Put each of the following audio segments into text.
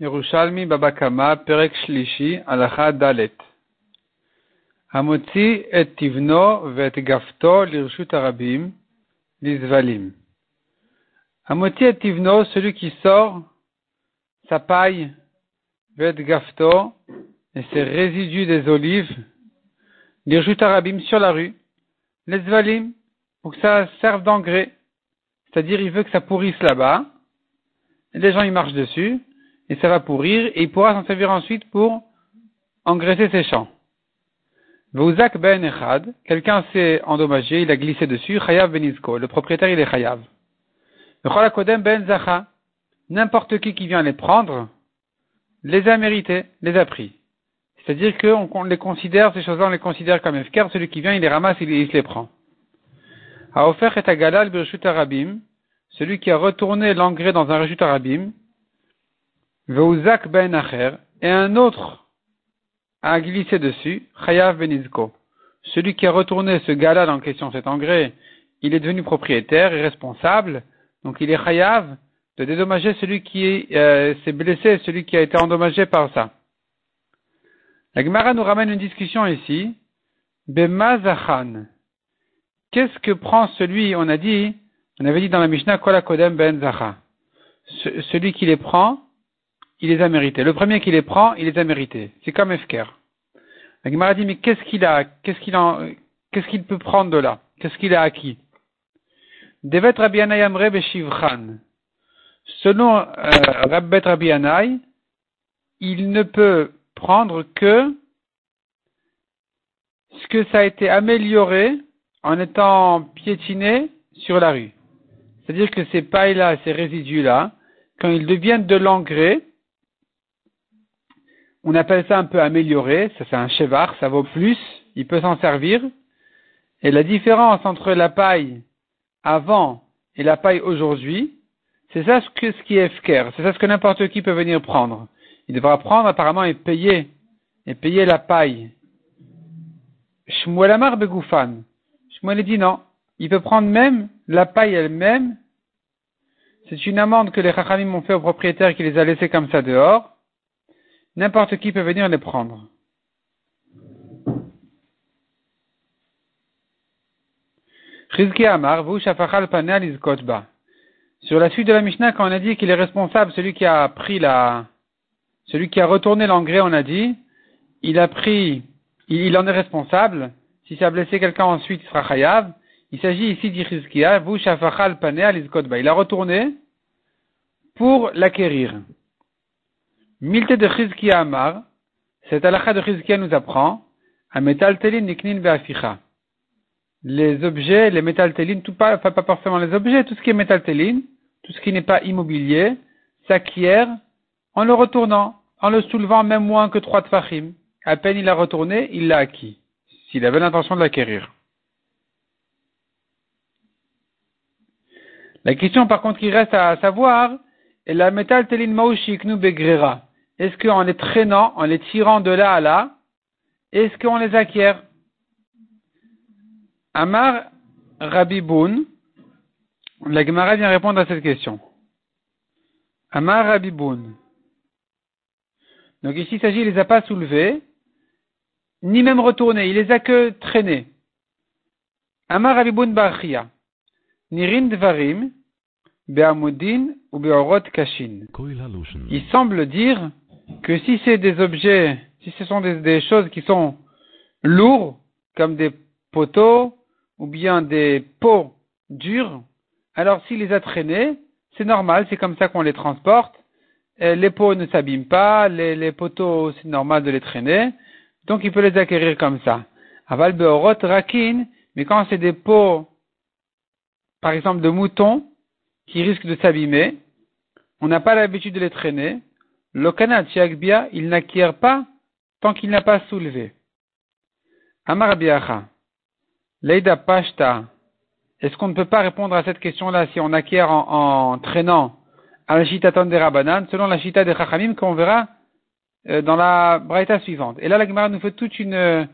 Yerushalmi Babakama Perek Shlishi Alacha Dalet. Hamotzi et tivno vet gafto lirshut arabim lizvalim. Hamotzi et tivno, celui qui sort sa paille vet gafto et ses résidus des olives lirshut arabim sur la rue lizvalim pour que ça serve d'engrais. C'est-à-dire, il veut que ça pourrisse là-bas. Les gens, ils marchent dessus et ça va pourrir, et il pourra s'en servir ensuite pour engraisser ses champs. Vouzak ben echad, quelqu'un s'est endommagé, il a glissé dessus, chayav benizko, le propriétaire il est chayav. kodem ben zacha, n'importe qui qui vient les prendre, les a mérités, les a pris. C'est-à-dire qu'on les considère, ces choses-là, on les considère comme efker, celui qui vient, il les ramasse, il, se les prend. A offert et agalal arabim, celui qui a retourné l'engrais dans un rejut arabim, Veuzak ben acher, et un autre a glissé dessus, Chayav benizko. Celui qui a retourné ce gars-là en question, cet engrais, il est devenu propriétaire et responsable, donc il est Chayav de dédommager celui qui euh, s'est blessé, celui qui a été endommagé par ça. La Gemara nous ramène une discussion ici. Bemazachan. Qu'est-ce que prend celui, on a dit, on avait dit dans la Mishnah, Kolakodem ben zacha. Celui qui les prend, il les a mérités. Le premier qui les prend, il les a mérités. C'est comme Efker. La Gemara dit, mais qu'est-ce qu'il a, qu'est-ce qu'il peut prendre de là? Qu'est-ce qu'il a acquis? Devet Rabbi Anay Beshivchan. Selon euh, Rabbet Rabbi il ne peut prendre que ce que ça a été amélioré en étant piétiné sur la rue. C'est-à-dire que ces pailles-là, ces résidus-là, quand ils deviennent de l'engrais, on appelle ça un peu amélioré, ça c'est un chevar, ça vaut plus, il peut s'en servir. Et la différence entre la paille avant et la paille aujourd'hui, c'est ça ce, que, ce qui est FKR, c'est ça ce que n'importe qui peut venir prendre. Il devra prendre apparemment et payer, et payer la paille. Shmuel Amar Begoufan. Shmuel dit non, il peut prendre même la paille elle-même. C'est une amende que les Chachamim ont fait au propriétaire qui les a laissés comme ça dehors. N'importe qui peut venir les prendre. Amar, Sur la suite de la Mishnah, quand on a dit qu'il est responsable, celui qui a pris la, celui qui a retourné l'engrais, on a dit, il a pris, il, en est responsable. Si ça a blessé quelqu'un ensuite, il sera chayav. Il s'agit ici d'Ichizkia, vous Il a retourné pour l'acquérir. Milte de Chizkia Amar, cette halakha de Chizkia nous apprend, à telin niknin be'aficha. Les objets, les métaltelines, tout pas, enfin pas forcément les objets, tout ce qui est métalteline, tout ce qui n'est pas immobilier, s'acquiert en le retournant, en le soulevant même moins que trois tfachim. À peine il a retourné, il l'a acquis, s'il avait l'intention de l'acquérir. La question par contre qui reste à savoir, est la métal telin begrera. Est-ce qu'en les traînant, en les tirant de là à là, est-ce qu'on les acquiert? Amar Rabiboun, la Gemara vient répondre à cette question. Amar Rabiboun. Donc ici, il s'agit, il les a pas soulevés, ni même retournés, il les a que traînés. Amar Rabiboun Bachia. Nirin Dvarim, Be'amudin ou Be'orot Kashin. Il semble dire que si c'est des objets, si ce sont des, choses qui sont lourds, comme des poteaux ou bien des pots durs, alors s'il les a traînés, c'est normal, c'est comme ça qu'on les transporte. les pots ne s'abîment pas, les, poteaux, c'est normal de les traîner, donc il peut les acquérir comme ça. Aval beorot rakin, mais quand c'est des pots, par exemple de moutons, qui risquent de s'abîmer, on n'a pas l'habitude de les traîner, le Chiagbia, il n'acquiert pas tant qu'il n'a pas soulevé. Amar Leida Pashta, est-ce qu'on ne peut pas répondre à cette question-là si on acquiert en, traînant à la Shita des Rabanan, selon la Shita des Chachamim, qu'on verra euh, dans la Braïta suivante. Et là, la Gemara nous fait toute une euh,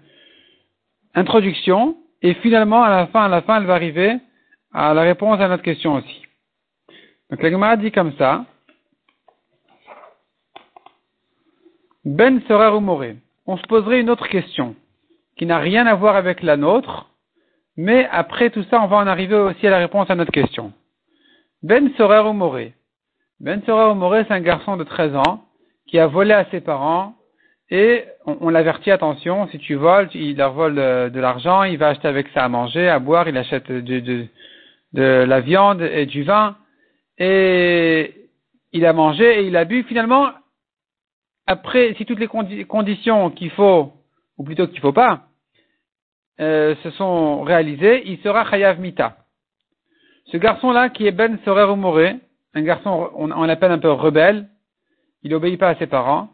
introduction, et finalement, à la fin, à la fin, elle va arriver à la réponse à notre question aussi. Donc la Gemara dit comme ça, Ben Sorer ou Moré. On se poserait une autre question qui n'a rien à voir avec la nôtre, mais après tout ça, on va en arriver aussi à la réponse à notre question. Ben Sorer ou Moré. Ben Sorer ou Moré, c'est un garçon de 13 ans qui a volé à ses parents et on, l'avertit, attention, si tu voles, il leur vole de, l'argent, il va acheter avec ça à manger, à boire, il achète de la viande et du vin, et il a mangé et il a bu. Finalement, après, si toutes les conditions qu'il faut, ou plutôt qu'il ne faut pas, euh, se sont réalisées, il sera Chayav Mita. Ce garçon-là, qui est Ben Sorer Moré, un garçon, on, l'appelle un peu rebelle, il n'obéit pas à ses parents,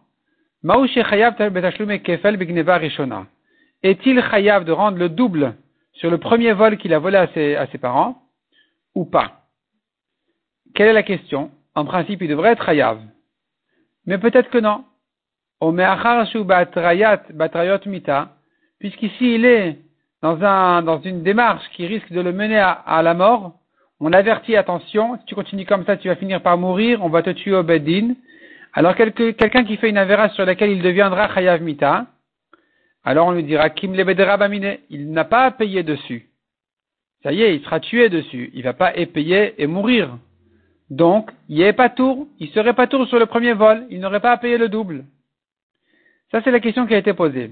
est-il chayav de rendre le double sur le premier vol qu'il a volé à ses parents ou pas? Quelle est la question? En principe, il devrait être chayav. Mais peut-être que non. Puisqu'ici il est dans, un, dans une démarche qui risque de le mener à, la mort, on avertit attention, si tu continues comme ça, tu vas finir par mourir, on va te tuer au Bedin. Alors quelqu'un qui fait une avéra sur laquelle il deviendra chayav mita, alors on lui dira kim il n'a pas à payer dessus. Ça y est, il sera tué dessus, il va pas payer et mourir. Donc, il est pas tour, il serait pas tour sur le premier vol, il n'aurait pas à payer le double. Ça c'est la question qui a été posée.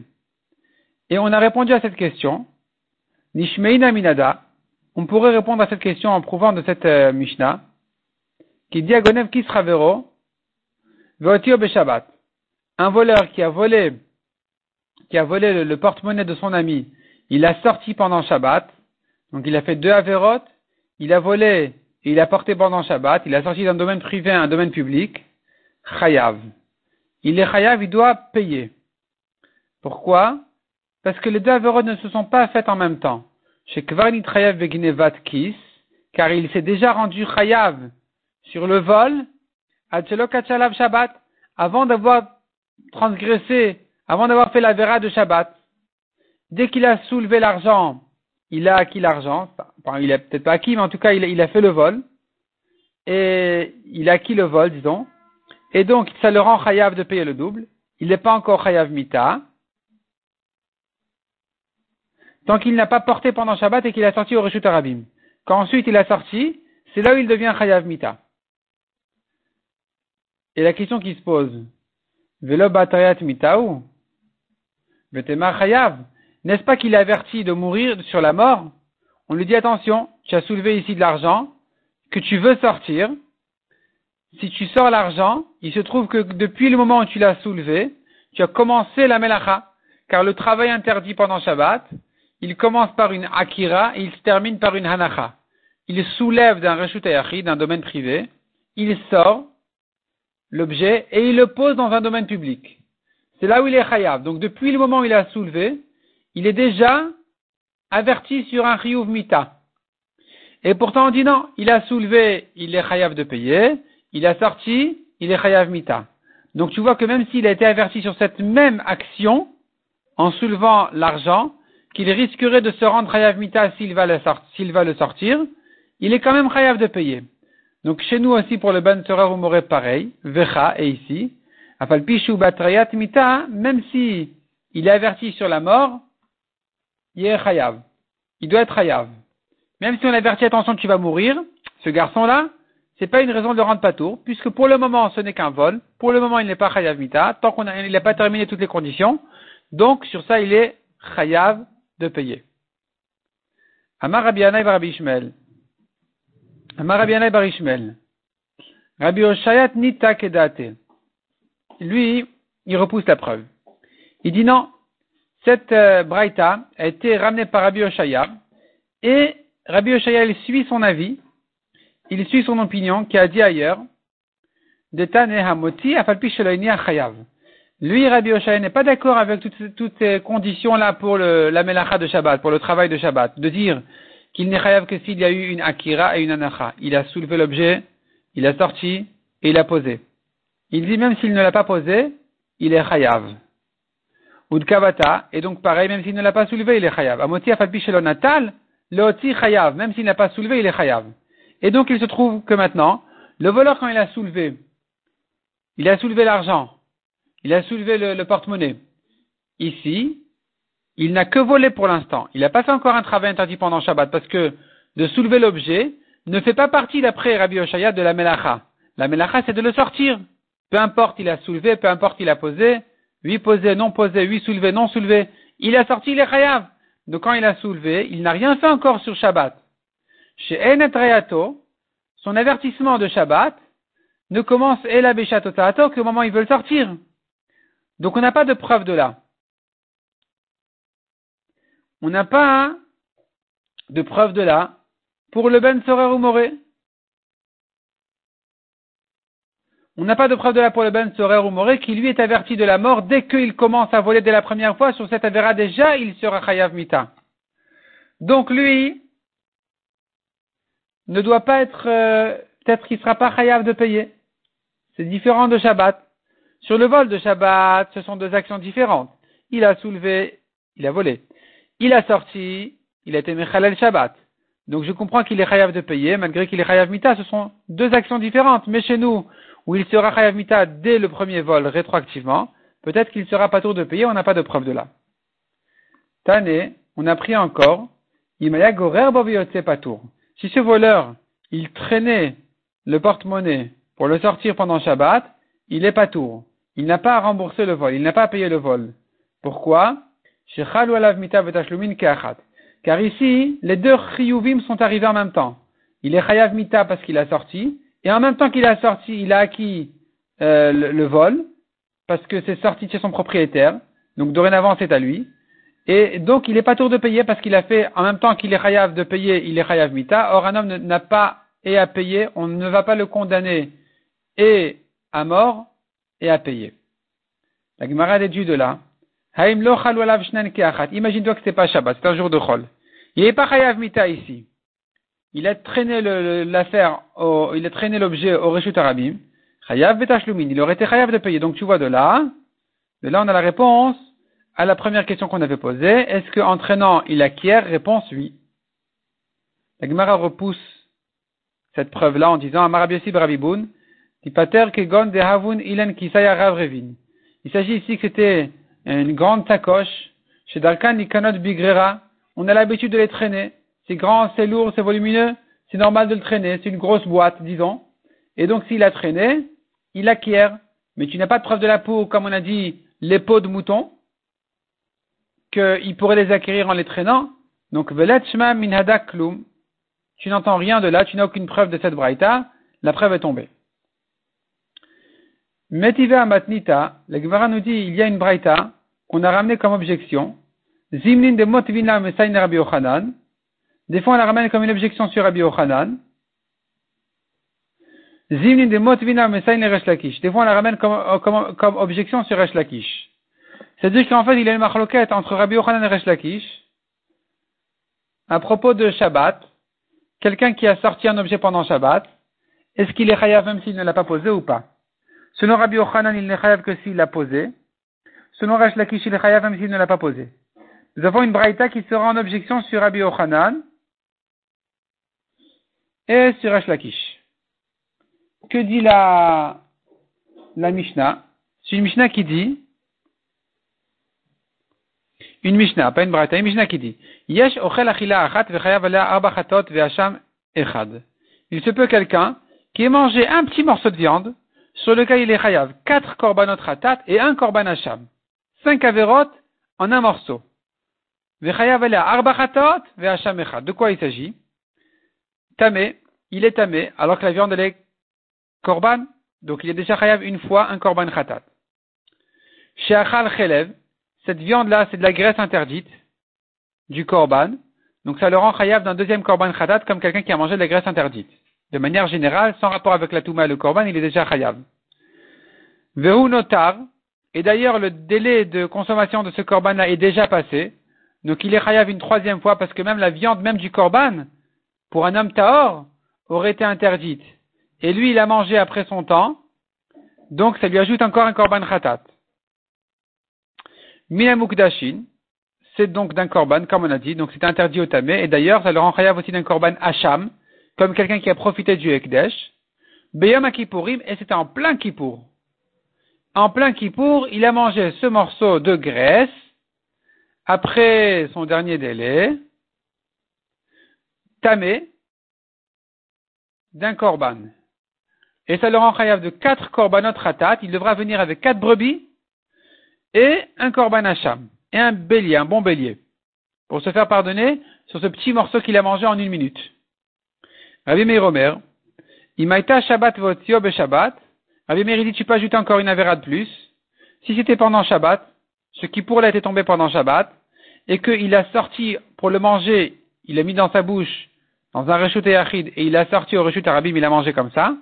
Et on a répondu à cette question. Nishmeina minada. On pourrait répondre à cette question en prouvant de cette euh, Mishnah qui dit à Gonev Kisravero un voleur qui a volé, qui a volé le, porte-monnaie de son ami, il a sorti pendant Shabbat, donc il a fait deux avérotes, il a volé il a porté pendant Shabbat, il a sorti d'un domaine privé à un domaine public, chayav. Il est chayav, il doit payer. Pourquoi? Parce que les deux avérotes ne se sont pas faites en même temps. Chez Kvarnit Chayav Kis, car il s'est déjà rendu chayav sur le vol Shabbat, avant d'avoir transgressé, avant d'avoir fait la vera de Shabbat. Dès qu'il a soulevé l'argent, il a acquis l'argent. Il a peut-être pas acquis, mais en tout cas, il a, fait le vol. Et il a acquis le vol, disons. Et donc, ça le rend chayav de payer le double. Il n'est pas encore chayav mita. Tant qu'il n'a pas porté pendant Shabbat et qu'il a sorti au Reshut Arabim. Quand ensuite il a sorti, c'est là où il devient chayav mita. Et la question qui se pose, Velo batayat mitaou, chayav, n'est-ce pas qu'il est averti de mourir sur la mort? On lui dit attention, tu as soulevé ici de l'argent, que tu veux sortir. Si tu sors l'argent, il se trouve que depuis le moment où tu l'as soulevé, tu as commencé la melacha, car le travail interdit pendant Shabbat, il commence par une akira et il se termine par une hanacha. Il soulève d'un reshut d'un domaine privé, il sort, l'objet et il le pose dans un domaine public. C'est là où il est chayav. Donc depuis le moment où il a soulevé, il est déjà averti sur un chiyuv mita. Et pourtant on dit non, il a soulevé, il est chayav de payer, il a sorti, il est chayav mita. Donc tu vois que même s'il a été averti sur cette même action, en soulevant l'argent, qu'il risquerait de se rendre chayav mita s'il va, le sortir, il est quand même chayav de payer. Donc chez nous aussi pour le ban ou pareil, Vecha et ici, Afalpishu Batrayat Mita, même si il est averti sur la mort, il doit être Chayav. Même si on avertit attention tu vas mourir, ce garçon-là, c'est pas une raison de le rendre pas tour, puisque pour le moment ce n'est qu'un vol, pour le moment il n'est pas Chayav Mita, tant qu'on n'a pas terminé toutes les conditions, donc sur ça il est Chayav de payer. Amar Rabbi Rabbi Ishmael. Barishmel. Rabbi Oshayat Nita Kedate. Lui, il repousse la preuve. Il dit non, cette euh, braïta a été ramenée par Rabbi Oshaya et Rabbi Oshaya il suit son avis, il suit son opinion qui a dit ailleurs Hamoti Lui, Rabbi Oshaya n'est pas d'accord avec toutes, ces conditions-là pour la melacha de Shabbat, pour le travail de Shabbat, de dire qu'il n'est chayav que s'il y a eu une akira et une anacha. Il a soulevé l'objet, il a sorti et il a posé. Il dit même s'il ne l'a pas posé, il est chayav. Udkavata, et donc pareil, même s'il ne l'a pas soulevé, il est chayav. Amoti natal, leoti chayav, même s'il n'a pas soulevé, il est chayav. Et donc il se trouve que maintenant, le voleur quand il a soulevé, il a soulevé l'argent, il a soulevé le, porte-monnaie. Ici, il n'a que volé pour l'instant. Il n'a pas fait encore un travail interdit pendant Shabbat parce que de soulever l'objet ne fait pas partie d'après Rabbi Oshaya de la melacha. La melacha, c'est de le sortir. Peu importe il a soulevé, peu importe il a posé, huit posé, non posé, huit soulevé, non soulevé, il a sorti les chayav. Donc quand il a soulevé, il n'a rien fait encore sur Shabbat. Chez Enet son avertissement de Shabbat ne commence la qu'au moment où il veut le sortir. Donc on n'a pas de preuve de là. On n'a pas de preuve de là pour le Ben Sorer ou. On n'a pas de preuve de là pour le Ben Sorer ou qui lui est averti de la mort dès qu'il commence à voler dès la première fois sur cette avéra déjà, il sera Chayav Mita. Donc lui ne doit pas être, euh, peut-être qu'il ne sera pas Chayav de payer. C'est différent de Shabbat. Sur le vol de Shabbat, ce sont deux actions différentes. Il a soulevé, il a volé. Il a sorti, il a été Mechalel Shabbat. Donc je comprends qu'il est Chayav de payer, malgré qu'il est Chayav Mita, ce sont deux actions différentes. Mais chez nous, où il sera Chayav Mita dès le premier vol rétroactivement, peut-être qu'il sera pas tour de payer, on n'a pas de preuve de là. Tane, on a pris encore, Imaya Gorer Patour. Si ce voleur, il traînait le porte-monnaie pour le sortir pendant Shabbat, il est pas tour. Il n'a pas à rembourser le vol, il n'a pas à payer le vol. Pourquoi? Car ici, les deux chiyuvim sont arrivés en même temps. Il est chayav mita parce qu'il a sorti, et en même temps qu'il a sorti, il a acquis euh, le, vol, parce que c'est sorti chez son propriétaire, donc dorénavant c'est à lui. Et donc il n'est pas tour de payer parce qu'il a fait, en même temps qu'il est chayav de payer, il est chayav mita. Or un homme n'a pas et à payer, on ne va pas le condamner et à mort et à payer. La Gemara déduit de là. Imagine-toi que c'est pas Shabbat, c'est un jour de Chol. Il n'est pas Chayav Mita ici. Il a traîné l'affaire, il a traîné l'objet au Reshut Arabim. Chayav Betashlumin. Il aurait été Chayav de payer. Donc tu vois de là, de là on a la réponse à la première question qu'on avait posée. Est-ce qu'en traînant il acquiert? Réponse oui. La Gemara repousse cette preuve-là en disant Amarabiasi Barabiboun, Tipater Kegon de Havun Ilen Kisaya Ravrevin. Il s'agit ici que c'était une grande sacoche. Chez Darkan Nikanot Bigrera, on a l'habitude de les traîner. C'est grand, c'est lourd, c'est volumineux, c'est normal de le traîner. C'est une grosse boîte, disons. Et donc s'il a traîné, il acquiert. Mais tu n'as pas de preuve de la peau, comme on a dit, les peaux de mouton, qu'il pourrait les acquérir en les traînant. Donc, Velet Shma Min Klum. Tu n'entends rien de là, tu n'as aucune preuve de cette braïta, la preuve est tombée. Metiva Matnita, le Gemara nous dit, il y a une braïta qu'on a ramené comme objection. Zimlin de Motvina Mesain Rabbi Ochanan. Des fois, on la ramène comme une objection sur Rabbi Ochanan. Zimlin de Motvina Mesain Resh Lakish. Des fois, on la ramène comme, comme, comme objection sur Resh Lakish. C'est-à-dire qu'en fait, il y a une marloquette entre Rabbi Ochanan et Resh Lakish. À propos de Shabbat, quelqu'un qui a sorti un objet pendant Shabbat, est-ce qu'il est chayav même s'il ne l'a pas posé ou pas? Selon Rabbi Ochanan, il n'est chayav que s'il l'a posé. Selon Rash Lakish, il est chayav même s'il ne l'a pas posé. Nous avons une braïta qui sera en objection sur Rabbi Ochanan et sur Lakish. Que dit la, la Mishnah? C'est une Mishnah qui dit une Mishnah, pas une Braïta, une Mishnah qui dit Yesh ochel achila achat vechayav alea arba chatot ve'asham echad. Il se peut quelqu'un qui ait mangé un petit morceau de viande sur lequel il est chayav quatre korbanot ratat et un korban hacham. Cinq averot en un morceau. Vechayav alea arba chatot ve'asham echad. De quoi il s'agit? Tamé, il est tamé alors que la viande elle est korban, donc il est déjà chayav une fois un korban chatat. Sheachal chelev, cette viande-là, c'est de la graisse interdite du korban. Donc ça le rend chayav d'un deuxième korban khatat comme quelqu'un qui a mangé de la graisse interdite. De manière générale, sans rapport avec la touma et le korban, il est déjà chayav. Vehu notar, et d'ailleurs le délai de consommation de ce korban-là est déjà passé. Donc il est chayav une troisième fois parce que même la viande même du korban, pour un homme tahor, aurait été interdite. Et lui, il a mangé après son temps. Donc ça lui ajoute encore un korban khatat. Minamukdashin, c'est donc d'un korban, comme on a dit, donc c'est interdit au tamé, et d'ailleurs, ça le rend aussi d'un korban hacham, comme quelqu'un qui a profité du Ekdesh. Beyam Kippourim, et c'était en plein Kippour. en plein Kippour, il a mangé ce morceau de graisse après son dernier délai, d'un korban. Et ça le rend chayav de quatre korbanot ratat. Il devra venir avec quatre brebis et un korban hacham. Et un bélier, un bon bélier. Pour se faire pardonner sur ce petit morceau qu'il a mangé en une minute. Rabbi Meir Omer, Imaita Shabbat votio be Shabbat. Rabbi Meir dit, tu peux ajouter encore une avéra de plus. Si c'était pendant Shabbat, ce qui pourrait être tombé pendant Shabbat, et qu'il a sorti pour le manger, il l'a mis dans sa bouche, dans un reshut et il a sorti au reshut arabim, il a mangé comme ça,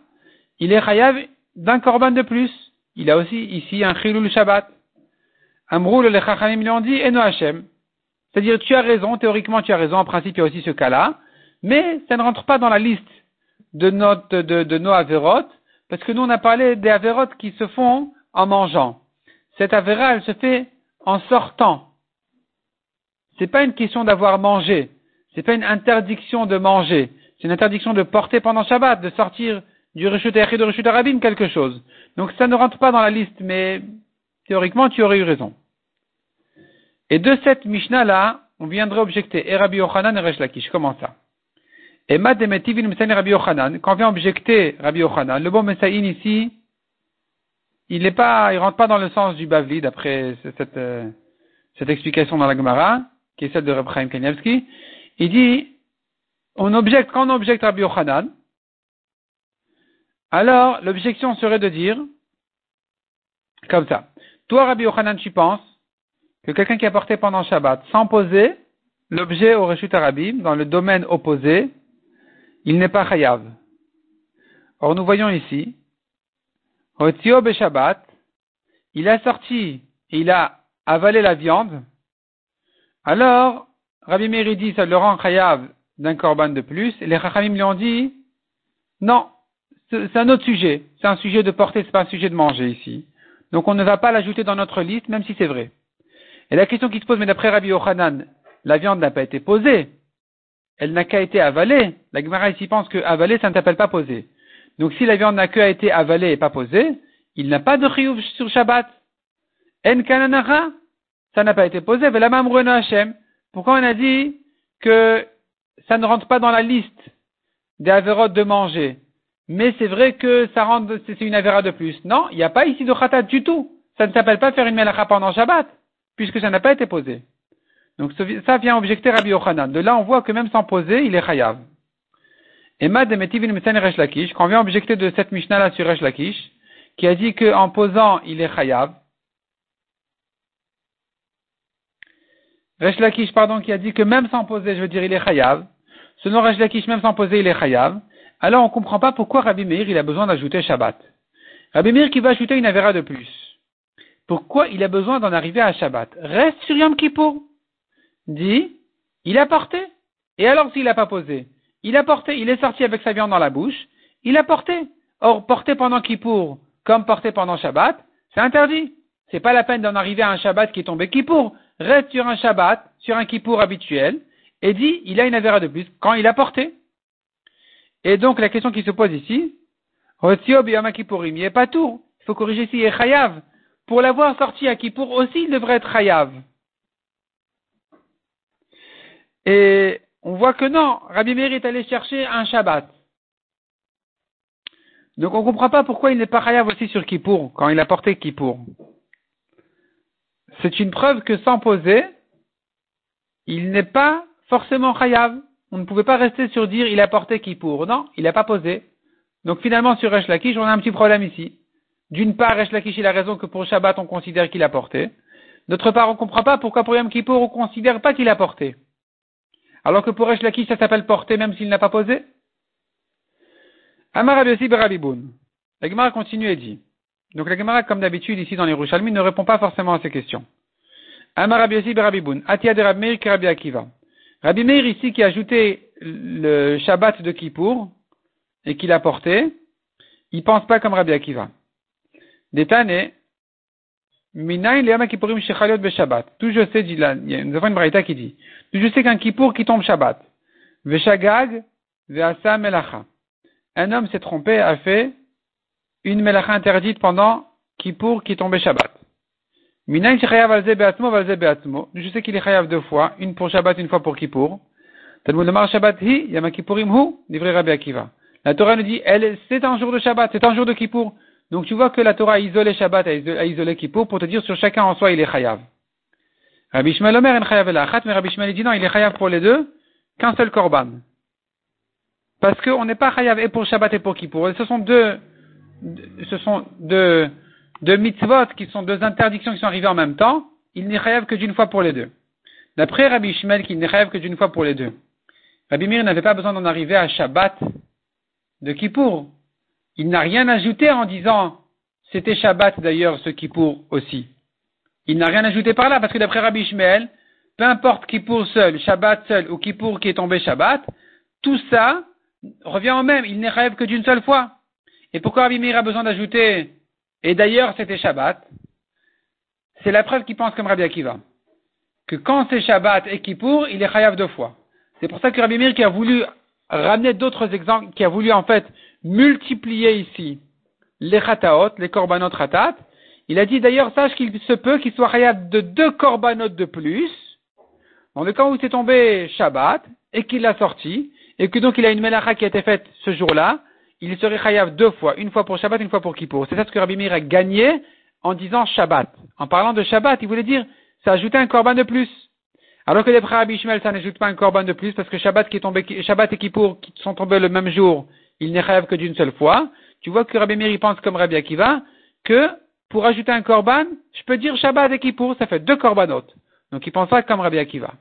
il est chayav d'un korban de plus. Il a aussi ici un chilul Shabbat. Amrou le chachamim lui ont dit, Eno Hashem. C'est-à-dire, tu as raison, théoriquement tu as raison, en principe il y a aussi ce cas-là, mais ça ne rentre pas dans la liste de, notre, de nos avérotes, parce que nous on a parlé des avérotes qui se font en mangeant. Cette avéra, elle se fait en sortant. C'est pas une question d'avoir mangé. C'est pas une interdiction de manger. C'est une interdiction de porter pendant Shabbat, de sortir du Rishut et de Rishut Arabim quelque chose. Donc ça ne rentre pas dans la liste, mais théoriquement tu aurais eu raison. Et de cette Mishnah-là, on viendrait objecter et Rabbi Yochanan et Resh Lakish. Comment ça? Et Mad Rabbi Yochanan, quand vient objecter Rabbi Yochanan, le bon Messaïn ici, il n'est pas, il rentre pas dans le sens du Bavli, d'après cette, euh, cette explication dans la Gemara, qui est celle de Reb Chaim. Il dit, on objecte, quand on objecte Rabbi Yochanan, alors l'objection serait de dire, comme ça, toi Rabbi Yochanan, tu penses que quelqu'un qui a porté pendant Shabbat sans poser l'objet au Reshut Arabim, dans le domaine opposé, il n'est pas chayav. Or nous voyons ici, Otio Shabbat, il a sorti il a avalé la viande, alors Rabbi Meir dit ça le rend chayav d'un korban de plus, et les Chachamim lui ont dit non, c'est un autre sujet, c'est un sujet de porter, c'est pas un sujet de manger ici. Donc on ne va pas l'ajouter dans notre liste, même si c'est vrai. Et la question qui se pose, mais d'après Rabbi Yochanan, la viande n'a pas été posée, elle n'a qu'à été avalée. La Gemara ici pense que avalée, ça ne s'appelle pas posée. Donc si la viande n'a qu'à été avalée et pas posée, il n'a pas de chiyuv sur Shabbat. En kananara, ça n'a pas été posé. Hashem. Pourquoi on a dit que ça ne rentre pas dans la liste des avérotes de manger? Mais c'est vrai que ça rentre, c'est une avéra de plus. Non, il n'y a pas ici de khatat du tout. Ça ne s'appelle pas faire une melacha pendant Shabbat, puisque ça n'a pas été posé. Donc ça vient objecter Rabbi Yochanan. De là, on voit que même sans poser, il est chayav. Et Mad de Metivin Resh Lakish, quand on vient objecter de cette Mishnah là sur Resh Lakish, qui a dit qu'en posant, il est chayav, Resh pardon, qui a dit que même sans poser, je veux dire, il est chayav. Selon Resh Lakish, même sans poser, il est chayav. Alors on ne comprend pas pourquoi Rabbi Meir, il a besoin d'ajouter Shabbat. Rabbi Meir qui va ajouter une avéra de plus. Pourquoi il a besoin d'en arriver à Shabbat? Reste sur Yom Kippour. Dit, il a porté. Et alors s'il n'a pas posé? Il a porté, il est sorti avec sa viande dans la bouche, il a porté. Or, porter pendant Kippour, comme porter pendant Shabbat, c'est interdit. C'est pas la peine d'en arriver à un Shabbat qui est tombé Kippour reste sur un Shabbat, sur un Kippour habituel, et dit, il a une avéra de plus quand il a porté. Et donc, la question qui se pose ici, il est pas tout. Il faut corriger ici, est chayav. Pour l'avoir sorti à Kippour aussi, il devrait être chayav. Et on voit que non, Rabbi Meir est allé chercher un Shabbat. Donc on ne comprend pas pourquoi il n'est pas chayav aussi sur Kippour, quand il a porté Kippour c'est une preuve que sans poser, il n'est pas forcément chayav. On ne pouvait pas rester sur dire il a porté Kippour. Non, il n'a pas posé. Donc finalement sur Resh Lakish, on a un petit problème ici. D'une part, Resh Lakish, il a raison que pour Shabbat, on considère qu'il a porté. D'autre part, on ne comprend pas pourquoi pour Yom Kippour, on ne considère pas qu'il a porté. Alors que pour Resh Lakish, ça s'appelle porter même s'il n'a pas posé. Amar Berabiboun. La Gemara continue et dit. Donc la Gemara, comme d'habitude, ici dans les Rouchalmi, ne répond pas forcément à ces questions. Amar Rabbi Yossi Rabbi Meir Rabbi Akiva. Rabbi Meir ici qui a ajouté le Shabbat de Kippour et qui l'a porté, il pense pas comme Rabbi Akiva. Détane, Minayin Leama Kippourim Shechaliot Be Shabbat. Tout je sais, nous avons une braïta qui dit, tout je sais qu'un Kippour qui tombe Shabbat. Veshagag, Veasa Melacha. Un homme s'est trompé, a fait une melacha interdite pendant Kippour qui tombé Shabbat. Je sais qu'il est chayav deux fois, une pour Shabbat, une fois pour Kippour. Shabbat hi, Yama hu, Rabbi Akiva. La Torah nous dit, elle, c'est un jour de Shabbat, c'est un jour de Kippour. Donc tu vois que la Torah a isolé Shabbat, a isolé Kippour pour te dire sur chacun en soi il est chayav. Rabbi Shmuel Omer en chayav el mais Rabbi Shmuel dit non, il est chayav pour les deux, qu'un seul korban. Parce qu'on n'est pas chayav et pour Shabbat et pour Kippour. Ce sont deux, ce sont deux, mitzvot qui sont deux interdictions qui sont arrivées en même temps. Il n'est chayav que d'une fois pour les deux. D'après Rabbi Shmuel, qu'il n'est chayav que d'une fois pour les deux. Rabbi Mir n'avait pas besoin d'en arriver à Shabbat de Kippour. Il n'a rien ajouté en disant c'était Shabbat d'ailleurs ce Kippour aussi. Il n'a rien ajouté par là parce que d'après Rabbi Shmuel, peu importe Kippour seul, Shabbat seul ou Kippour qui est tombé Shabbat, tout ça revient au même. Il n'est rêve que d'une seule fois. Et pourquoi Rabbi Meir a besoin d'ajouter et d'ailleurs c'était Shabbat C'est la preuve qu'il pense comme Rabbi Akiva. Que quand c'est Shabbat et Kippour, il est chayav deux fois. C'est pour ça que Rabbi Meir qui a voulu ramener d'autres exemples, qui a voulu en fait multiplier ici les chataot, les korbanot ratat, il a dit d'ailleurs, sache qu'il se peut qu'il soit chayav de deux korbanot de plus, dans le cas où c'est tombé Shabbat, et qu'il l'a sorti, et que donc il a une melacha qui a été faite ce jour-là, il serait chayav deux fois, une fois pour Shabbat, une fois pour Kippour. C'est ça ce que Rabbi Meir a gagné en disant Shabbat. En parlant de Shabbat, il voulait dire, ça ajoutait un korban de plus. Alors que les frères Abishmael, ça n'ajoute pas un korban de plus, parce que Shabbat, qui est tombé, Shabbat et Kippour qui sont tombés le même jour, il n'est rêve que d'une seule fois. Tu vois que Rabbi Meir pense comme Rabbi Akiva, que pour ajouter un korban, je peux dire Shabbat et Kippour, ça fait deux korbanotes. Donc il pense pas comme Rabbi Akiva.